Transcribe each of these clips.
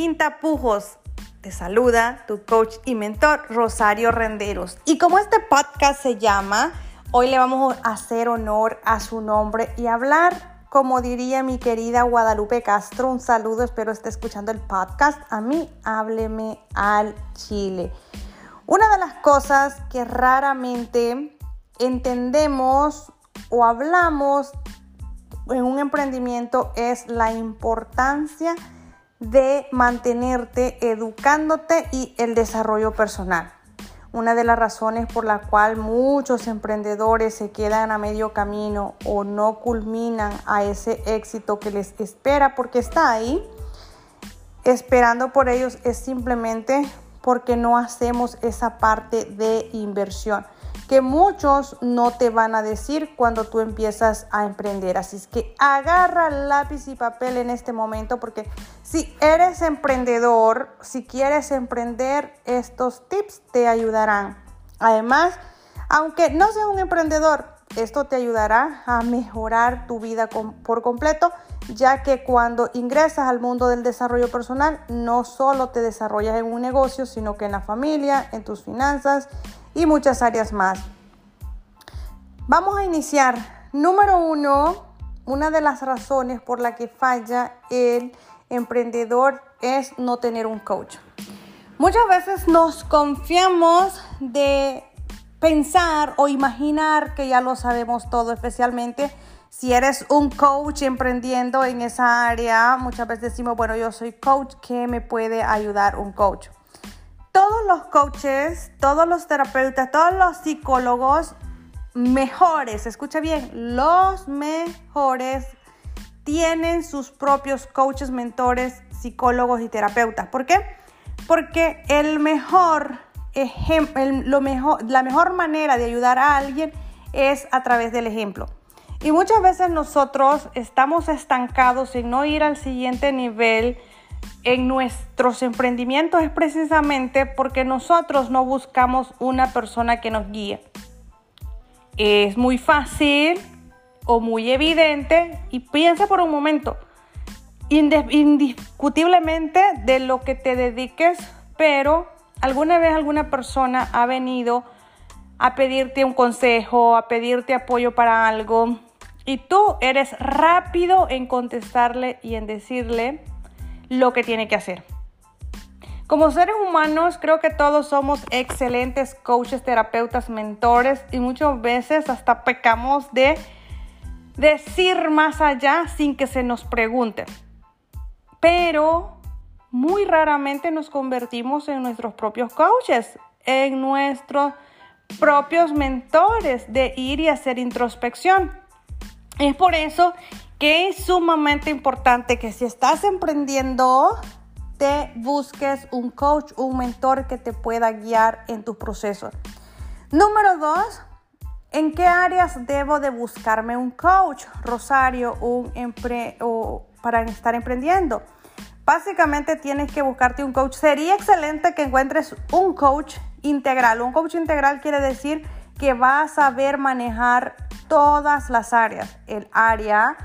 sin. Te saluda tu coach y mentor Rosario Renderos. Y como este podcast se llama, hoy le vamos a hacer honor a su nombre y hablar, como diría mi querida Guadalupe Castro, un saludo, espero esté escuchando el podcast. A mí, hábleme al Chile. Una de las cosas que raramente entendemos o hablamos en un emprendimiento es la importancia de mantenerte educándote y el desarrollo personal. Una de las razones por la cual muchos emprendedores se quedan a medio camino o no culminan a ese éxito que les espera porque está ahí, esperando por ellos es simplemente porque no hacemos esa parte de inversión que muchos no te van a decir cuando tú empiezas a emprender. Así es que agarra lápiz y papel en este momento porque si eres emprendedor, si quieres emprender, estos tips te ayudarán. Además, aunque no seas un emprendedor, esto te ayudará a mejorar tu vida por completo, ya que cuando ingresas al mundo del desarrollo personal, no solo te desarrollas en un negocio, sino que en la familia, en tus finanzas y muchas áreas más. Vamos a iniciar. Número uno, una de las razones por la que falla el emprendedor es no tener un coach. Muchas veces nos confiamos de pensar o imaginar que ya lo sabemos todo, especialmente si eres un coach emprendiendo en esa área. Muchas veces decimos, bueno, yo soy coach, ¿qué me puede ayudar un coach? Todos los coaches, todos los terapeutas, todos los psicólogos mejores, escucha bien, los mejores tienen sus propios coaches, mentores, psicólogos y terapeutas. ¿Por qué? Porque el mejor ejemplo, lo mejor, la mejor manera de ayudar a alguien es a través del ejemplo. Y muchas veces nosotros estamos estancados en no ir al siguiente nivel en nuestros emprendimientos es precisamente porque nosotros no buscamos una persona que nos guíe. Es muy fácil o muy evidente y piensa por un momento, indiscutiblemente de lo que te dediques, pero alguna vez alguna persona ha venido a pedirte un consejo, a pedirte apoyo para algo y tú eres rápido en contestarle y en decirle, lo que tiene que hacer. Como seres humanos, creo que todos somos excelentes coaches, terapeutas, mentores y muchas veces hasta pecamos de decir más allá sin que se nos pregunte. Pero muy raramente nos convertimos en nuestros propios coaches, en nuestros propios mentores de ir y hacer introspección. Es por eso que es sumamente importante que si estás emprendiendo, te busques un coach, un mentor que te pueda guiar en tu proceso. Número dos, ¿en qué áreas debo de buscarme un coach, Rosario, un para estar emprendiendo? Básicamente tienes que buscarte un coach. Sería excelente que encuentres un coach integral. Un coach integral quiere decir que va a saber manejar todas las áreas. El área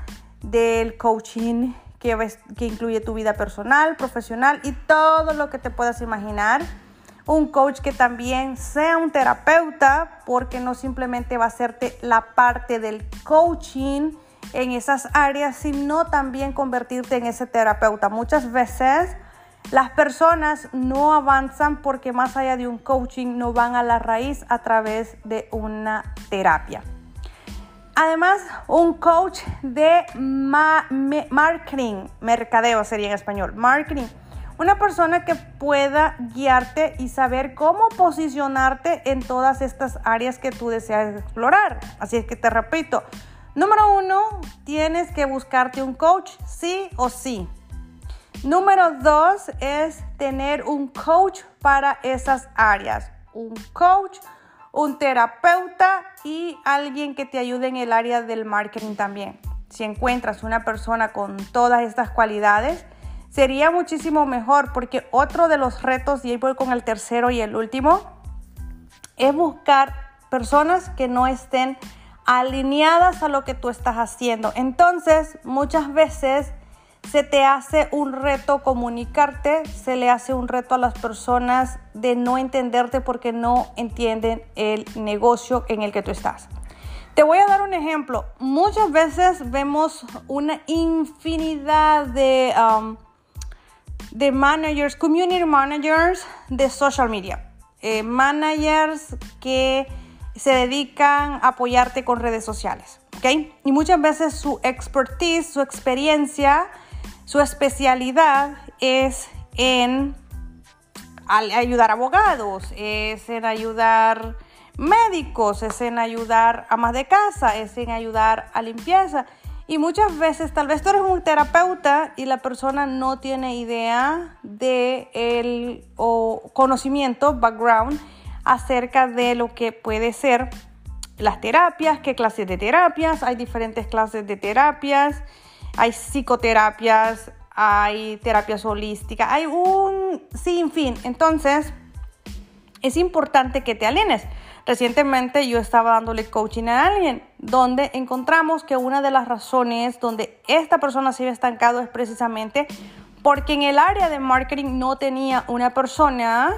del coaching que, incluye tu vida personal, profesional y todo lo que te puedas imaginar. Un coach que también sea un terapeuta porque no simplemente va a hacerte la parte del coaching en esas áreas, sino también convertirte en ese terapeuta. Muchas veces las personas no avanzan porque más allá de un coaching no van a la raíz a través de una terapia. Además, un coach de marketing, mercadeo sería en español, marketing. Una persona que pueda guiarte y saber cómo posicionarte en todas estas áreas que tú deseas explorar. Así es que te repito, número uno, tienes que buscarte un coach, sí o sí. Número dos es tener un coach para esas áreas. Un coach un terapeuta y alguien que te ayude en el área del marketing también. Si encuentras una persona con todas estas cualidades, sería muchísimo mejor porque otro de los retos, y ahí voy con el tercero y el último, es buscar personas que no estén alineadas a lo que tú estás haciendo. Entonces, muchas veces se te hace un reto comunicarte, se le hace un reto a las personas de no entenderte porque no entienden el negocio en el que tú estás. Te voy a dar un ejemplo. Muchas veces vemos una infinidad de, um, de managers, community managers de social media. Eh, managers que se dedican a apoyarte con redes sociales. ¿okay? Y muchas veces su expertise, su experiencia, su especialidad es en ayudar abogados, es en ayudar médicos, es en ayudar a de casa, es en ayudar a limpieza. Y muchas veces tal vez tú eres un terapeuta y la persona no tiene idea de el o conocimiento, background acerca de lo que puede ser las terapias, qué clases de terapias, hay diferentes clases de terapias, hay psicoterapias, hay terapias holísticas, hay un sinfín. Entonces, es importante que te alienes. Recientemente yo estaba dándole coaching a alguien donde encontramos que una de las razones donde esta persona se había estancado es precisamente porque en el área de marketing no tenía una persona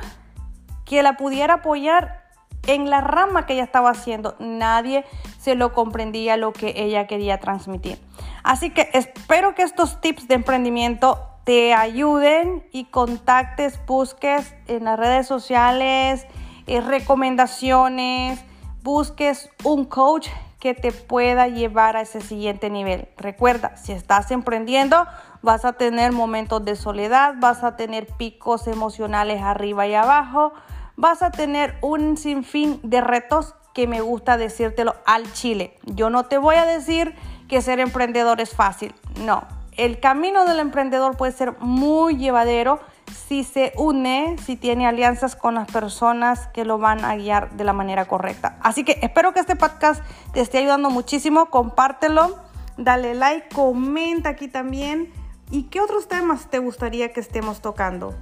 que la pudiera apoyar en la rama que ella estaba haciendo. Nadie se lo comprendía lo que ella quería transmitir. Así que espero que estos tips de emprendimiento te ayuden y contactes, busques en las redes sociales, eh, recomendaciones, busques un coach que te pueda llevar a ese siguiente nivel. Recuerda, si estás emprendiendo, vas a tener momentos de soledad, vas a tener picos emocionales arriba y abajo, vas a tener un sinfín de retos que me gusta decírtelo al chile. Yo no te voy a decir que ser emprendedor es fácil, no. El camino del emprendedor puede ser muy llevadero si se une, si tiene alianzas con las personas que lo van a guiar de la manera correcta. Así que espero que este podcast te esté ayudando muchísimo. Compártelo, dale like, comenta aquí también. ¿Y qué otros temas te gustaría que estemos tocando?